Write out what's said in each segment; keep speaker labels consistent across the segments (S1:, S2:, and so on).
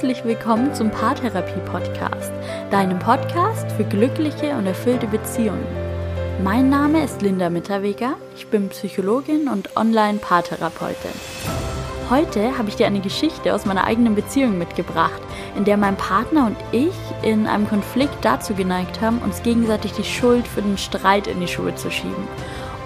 S1: herzlich willkommen zum Paartherapie Podcast, deinem Podcast für glückliche und erfüllte Beziehungen. Mein Name ist Linda Mitterweger, ich bin Psychologin und Online-Paartherapeutin. Heute habe ich dir eine Geschichte aus meiner eigenen Beziehung mitgebracht, in der mein Partner und ich in einem Konflikt dazu geneigt haben, uns gegenseitig die Schuld für den Streit in die Schuhe zu schieben.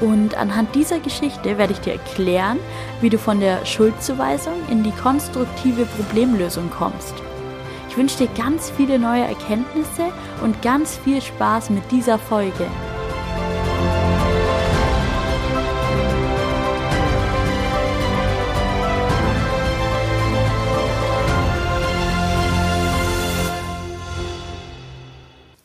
S1: Und anhand dieser Geschichte werde ich dir erklären, wie du von der Schuldzuweisung in die konstruktive Problemlösung kommst. Ich wünsche dir ganz viele neue Erkenntnisse und ganz viel Spaß mit dieser Folge.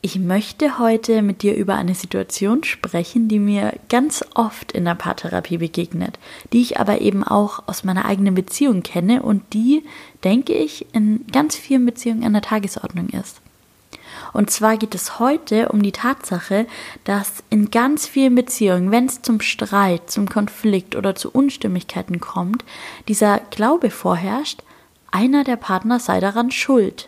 S1: Ich möchte heute mit dir über eine Situation sprechen, die mir ganz oft in der Paartherapie begegnet, die ich aber eben auch aus meiner eigenen Beziehung kenne und die, denke ich, in ganz vielen Beziehungen an der Tagesordnung ist. Und zwar geht es heute um die Tatsache, dass in ganz vielen Beziehungen, wenn es zum Streit, zum Konflikt oder zu Unstimmigkeiten kommt, dieser Glaube vorherrscht, einer der Partner sei daran schuld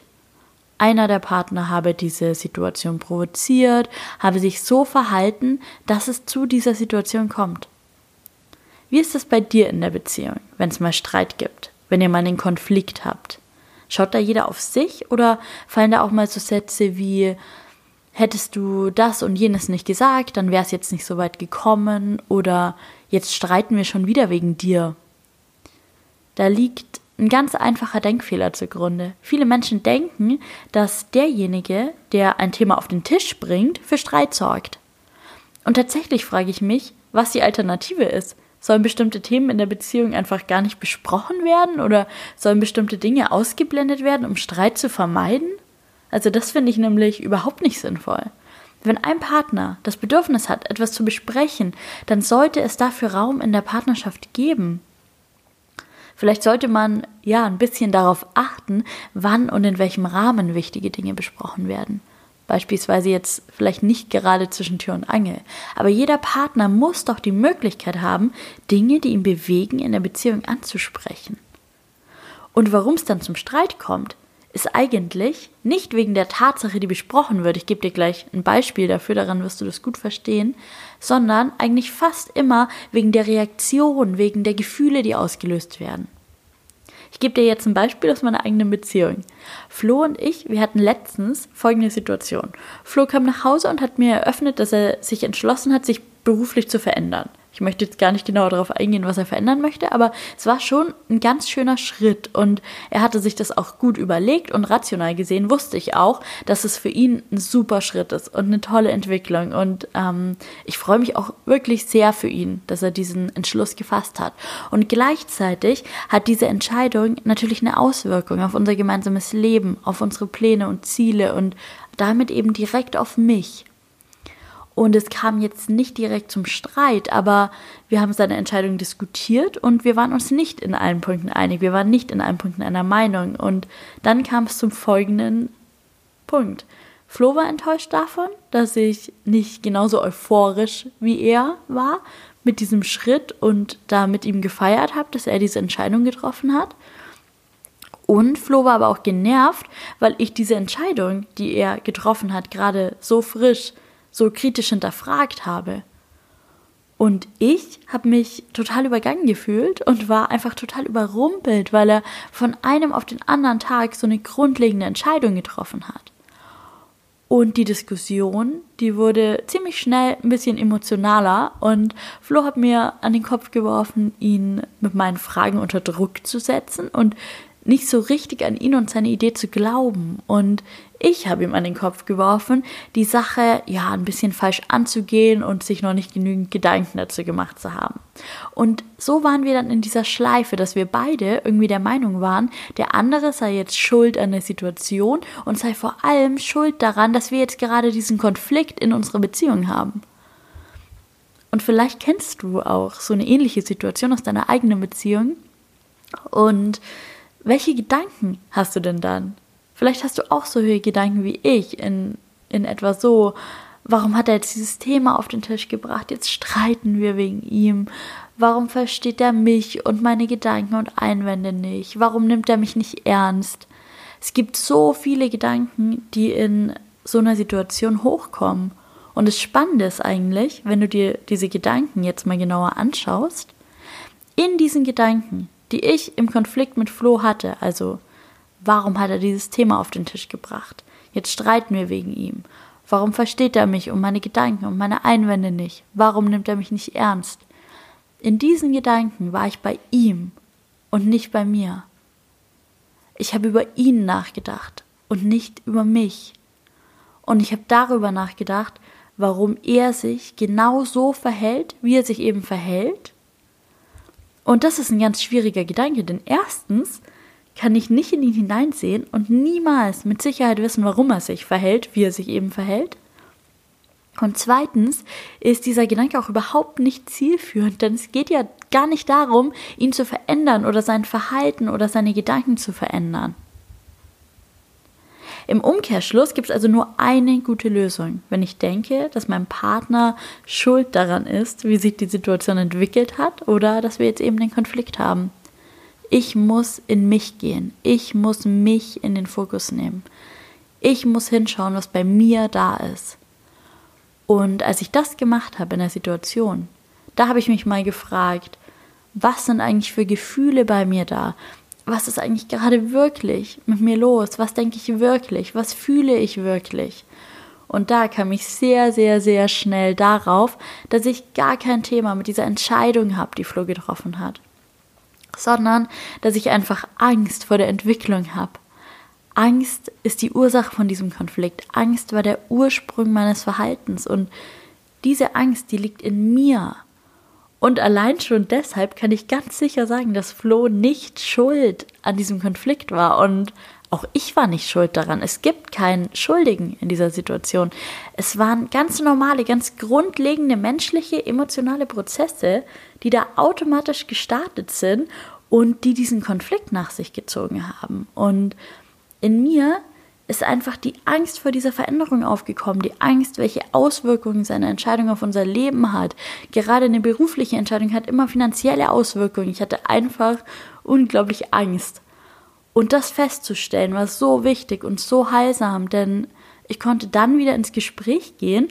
S1: einer der Partner habe diese Situation provoziert, habe sich so verhalten, dass es zu dieser Situation kommt. Wie ist es bei dir in der Beziehung, wenn es mal Streit gibt, wenn ihr mal einen Konflikt habt? Schaut da jeder auf sich oder fallen da auch mal so Sätze wie hättest du das und jenes nicht gesagt, dann wäre es jetzt nicht so weit gekommen oder jetzt streiten wir schon wieder wegen dir. Da liegt ein ganz einfacher Denkfehler zugrunde. Viele Menschen denken, dass derjenige, der ein Thema auf den Tisch bringt, für Streit sorgt. Und tatsächlich frage ich mich, was die Alternative ist. Sollen bestimmte Themen in der Beziehung einfach gar nicht besprochen werden oder sollen bestimmte Dinge ausgeblendet werden, um Streit zu vermeiden? Also das finde ich nämlich überhaupt nicht sinnvoll. Wenn ein Partner das Bedürfnis hat, etwas zu besprechen, dann sollte es dafür Raum in der Partnerschaft geben. Vielleicht sollte man ja ein bisschen darauf achten, wann und in welchem Rahmen wichtige Dinge besprochen werden. Beispielsweise jetzt vielleicht nicht gerade zwischen Tür und Angel. Aber jeder Partner muss doch die Möglichkeit haben, Dinge, die ihn bewegen, in der Beziehung anzusprechen. Und warum es dann zum Streit kommt, ist eigentlich nicht wegen der Tatsache, die besprochen wird, ich gebe dir gleich ein Beispiel dafür, daran wirst du das gut verstehen, sondern eigentlich fast immer wegen der Reaktion, wegen der Gefühle, die ausgelöst werden. Ich gebe dir jetzt ein Beispiel aus meiner eigenen Beziehung. Flo und ich, wir hatten letztens folgende Situation. Flo kam nach Hause und hat mir eröffnet, dass er sich entschlossen hat, sich beruflich zu verändern. Ich möchte jetzt gar nicht genau darauf eingehen, was er verändern möchte, aber es war schon ein ganz schöner Schritt und er hatte sich das auch gut überlegt und rational gesehen wusste ich auch, dass es für ihn ein super Schritt ist und eine tolle Entwicklung und ähm, ich freue mich auch wirklich sehr für ihn, dass er diesen Entschluss gefasst hat. Und gleichzeitig hat diese Entscheidung natürlich eine Auswirkung auf unser gemeinsames Leben, auf unsere Pläne und Ziele und damit eben direkt auf mich. Und es kam jetzt nicht direkt zum Streit, aber wir haben seine Entscheidung diskutiert und wir waren uns nicht in allen Punkten einig. Wir waren nicht in allen Punkten einer Meinung. Und dann kam es zum folgenden Punkt. Flo war enttäuscht davon, dass ich nicht genauso euphorisch wie er war mit diesem Schritt und da mit ihm gefeiert habe, dass er diese Entscheidung getroffen hat. Und Flo war aber auch genervt, weil ich diese Entscheidung, die er getroffen hat, gerade so frisch so kritisch hinterfragt habe. Und ich habe mich total übergangen gefühlt und war einfach total überrumpelt, weil er von einem auf den anderen Tag so eine grundlegende Entscheidung getroffen hat. Und die Diskussion, die wurde ziemlich schnell ein bisschen emotionaler und Flo hat mir an den Kopf geworfen, ihn mit meinen Fragen unter Druck zu setzen und nicht so richtig an ihn und seine Idee zu glauben. Und ich habe ihm an den Kopf geworfen, die Sache ja ein bisschen falsch anzugehen und sich noch nicht genügend Gedanken dazu gemacht zu haben. Und so waren wir dann in dieser Schleife, dass wir beide irgendwie der Meinung waren, der andere sei jetzt schuld an der Situation und sei vor allem schuld daran, dass wir jetzt gerade diesen Konflikt in unserer Beziehung haben. Und vielleicht kennst du auch so eine ähnliche Situation aus deiner eigenen Beziehung. Und welche Gedanken hast du denn dann? Vielleicht hast du auch solche Gedanken wie ich in, in etwa so, warum hat er jetzt dieses Thema auf den Tisch gebracht? Jetzt streiten wir wegen ihm. Warum versteht er mich und meine Gedanken und Einwände nicht? Warum nimmt er mich nicht ernst? Es gibt so viele Gedanken, die in so einer Situation hochkommen. Und das Spannende ist eigentlich, wenn du dir diese Gedanken jetzt mal genauer anschaust, in diesen Gedanken, die ich im Konflikt mit Flo hatte, also warum hat er dieses Thema auf den Tisch gebracht? Jetzt streiten wir wegen ihm. Warum versteht er mich und meine Gedanken und meine Einwände nicht? Warum nimmt er mich nicht ernst? In diesen Gedanken war ich bei ihm und nicht bei mir. Ich habe über ihn nachgedacht und nicht über mich. Und ich habe darüber nachgedacht, warum er sich genau so verhält, wie er sich eben verhält. Und das ist ein ganz schwieriger Gedanke, denn erstens kann ich nicht in ihn hineinsehen und niemals mit Sicherheit wissen, warum er sich verhält, wie er sich eben verhält. Und zweitens ist dieser Gedanke auch überhaupt nicht zielführend, denn es geht ja gar nicht darum, ihn zu verändern oder sein Verhalten oder seine Gedanken zu verändern. Im Umkehrschluss gibt es also nur eine gute Lösung. Wenn ich denke, dass mein Partner schuld daran ist, wie sich die Situation entwickelt hat oder dass wir jetzt eben den Konflikt haben. Ich muss in mich gehen. Ich muss mich in den Fokus nehmen. Ich muss hinschauen, was bei mir da ist. Und als ich das gemacht habe in der Situation, da habe ich mich mal gefragt, was sind eigentlich für Gefühle bei mir da? Was ist eigentlich gerade wirklich mit mir los? Was denke ich wirklich? Was fühle ich wirklich? Und da kam ich sehr, sehr, sehr schnell darauf, dass ich gar kein Thema mit dieser Entscheidung habe, die Flo getroffen hat, sondern dass ich einfach Angst vor der Entwicklung habe. Angst ist die Ursache von diesem Konflikt. Angst war der Ursprung meines Verhaltens und diese Angst, die liegt in mir. Und allein schon deshalb kann ich ganz sicher sagen, dass Flo nicht schuld an diesem Konflikt war und auch ich war nicht schuld daran. Es gibt keinen Schuldigen in dieser Situation. Es waren ganz normale, ganz grundlegende menschliche, emotionale Prozesse, die da automatisch gestartet sind und die diesen Konflikt nach sich gezogen haben. Und in mir ist einfach die Angst vor dieser Veränderung aufgekommen, die Angst, welche Auswirkungen seine Entscheidung auf unser Leben hat. Gerade eine berufliche Entscheidung hat immer finanzielle Auswirkungen. Ich hatte einfach unglaublich Angst. Und das festzustellen war so wichtig und so heilsam, denn ich konnte dann wieder ins Gespräch gehen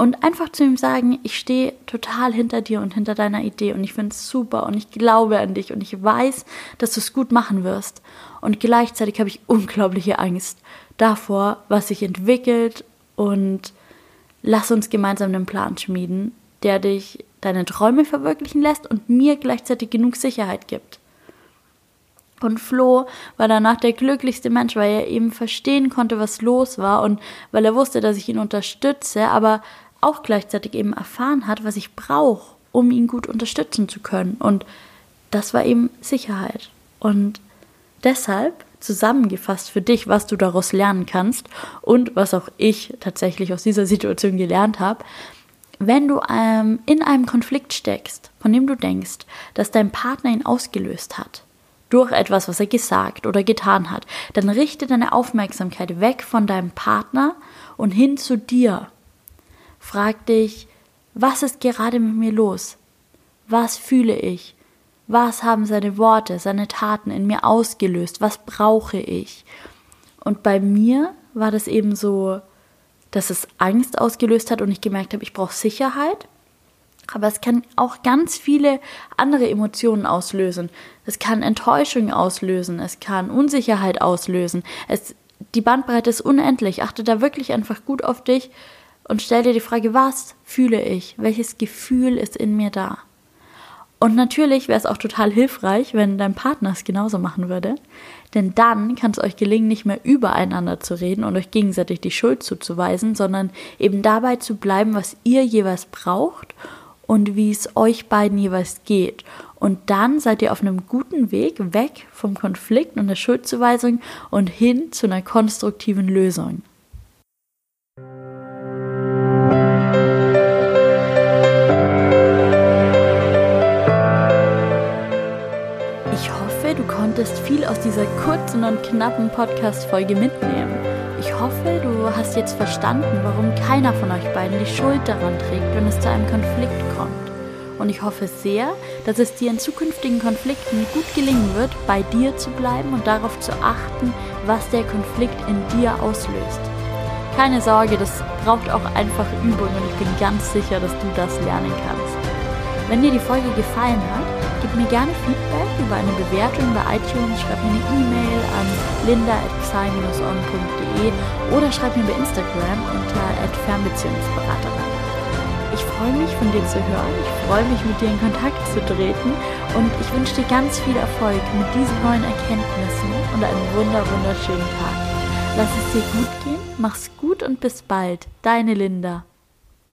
S1: und einfach zu ihm sagen, ich stehe total hinter dir und hinter deiner Idee und ich finde es super und ich glaube an dich und ich weiß, dass du es gut machen wirst. Und gleichzeitig habe ich unglaubliche Angst davor, was sich entwickelt und lass uns gemeinsam einen Plan schmieden, der dich deine Träume verwirklichen lässt und mir gleichzeitig genug Sicherheit gibt. Und Flo war danach der glücklichste Mensch, weil er eben verstehen konnte, was los war und weil er wusste, dass ich ihn unterstütze, aber auch gleichzeitig eben erfahren hat, was ich brauche, um ihn gut unterstützen zu können. Und das war eben Sicherheit. Und deshalb zusammengefasst für dich, was du daraus lernen kannst und was auch ich tatsächlich aus dieser Situation gelernt habe, wenn du ähm, in einem Konflikt steckst, von dem du denkst, dass dein Partner ihn ausgelöst hat, durch etwas, was er gesagt oder getan hat, dann richte deine Aufmerksamkeit weg von deinem Partner und hin zu dir Frag dich, was ist gerade mit mir los? Was fühle ich? Was haben seine Worte, seine Taten in mir ausgelöst? Was brauche ich? Und bei mir war das eben so, dass es Angst ausgelöst hat und ich gemerkt habe, ich brauche Sicherheit. Aber es kann auch ganz viele andere Emotionen auslösen. Es kann Enttäuschung auslösen, es kann Unsicherheit auslösen. Es, die Bandbreite ist unendlich. Achte da wirklich einfach gut auf dich und stell dir die Frage, was fühle ich? Welches Gefühl ist in mir da? Und natürlich wäre es auch total hilfreich, wenn dein Partner es genauso machen würde. Denn dann kann es euch gelingen, nicht mehr übereinander zu reden und euch gegenseitig die Schuld zuzuweisen, sondern eben dabei zu bleiben, was ihr jeweils braucht und wie es euch beiden jeweils geht. Und dann seid ihr auf einem guten Weg weg vom Konflikt und der Schuldzuweisung und hin zu einer konstruktiven Lösung. Kurzen und knappen Podcast-Folge mitnehmen. Ich hoffe, du hast jetzt verstanden, warum keiner von euch beiden die Schuld daran trägt, wenn es zu einem Konflikt kommt. und ich hoffe sehr, dass es dir in zukünftigen Konflikten gut gelingen wird, bei dir zu bleiben und darauf zu achten, was der Konflikt in dir auslöst. Keine Sorge, das braucht auch einfach Übung und ich bin ganz sicher, dass du das lernen kannst. Wenn dir die Folge gefallen hat, gib mir gerne Feedback über eine Bewertung bei iTunes, schreib mir eine E-Mail an linda.psy-on.de oder schreib mir bei Instagram unter Fernbeziehungsberaterin. Ich freue mich, von dir zu hören. Ich freue mich, mit dir in Kontakt zu treten. Und ich wünsche dir ganz viel Erfolg mit diesen neuen Erkenntnissen und einen wunder wunderschönen Tag. Lass es dir gut gehen, mach's gut und bis bald. Deine Linda.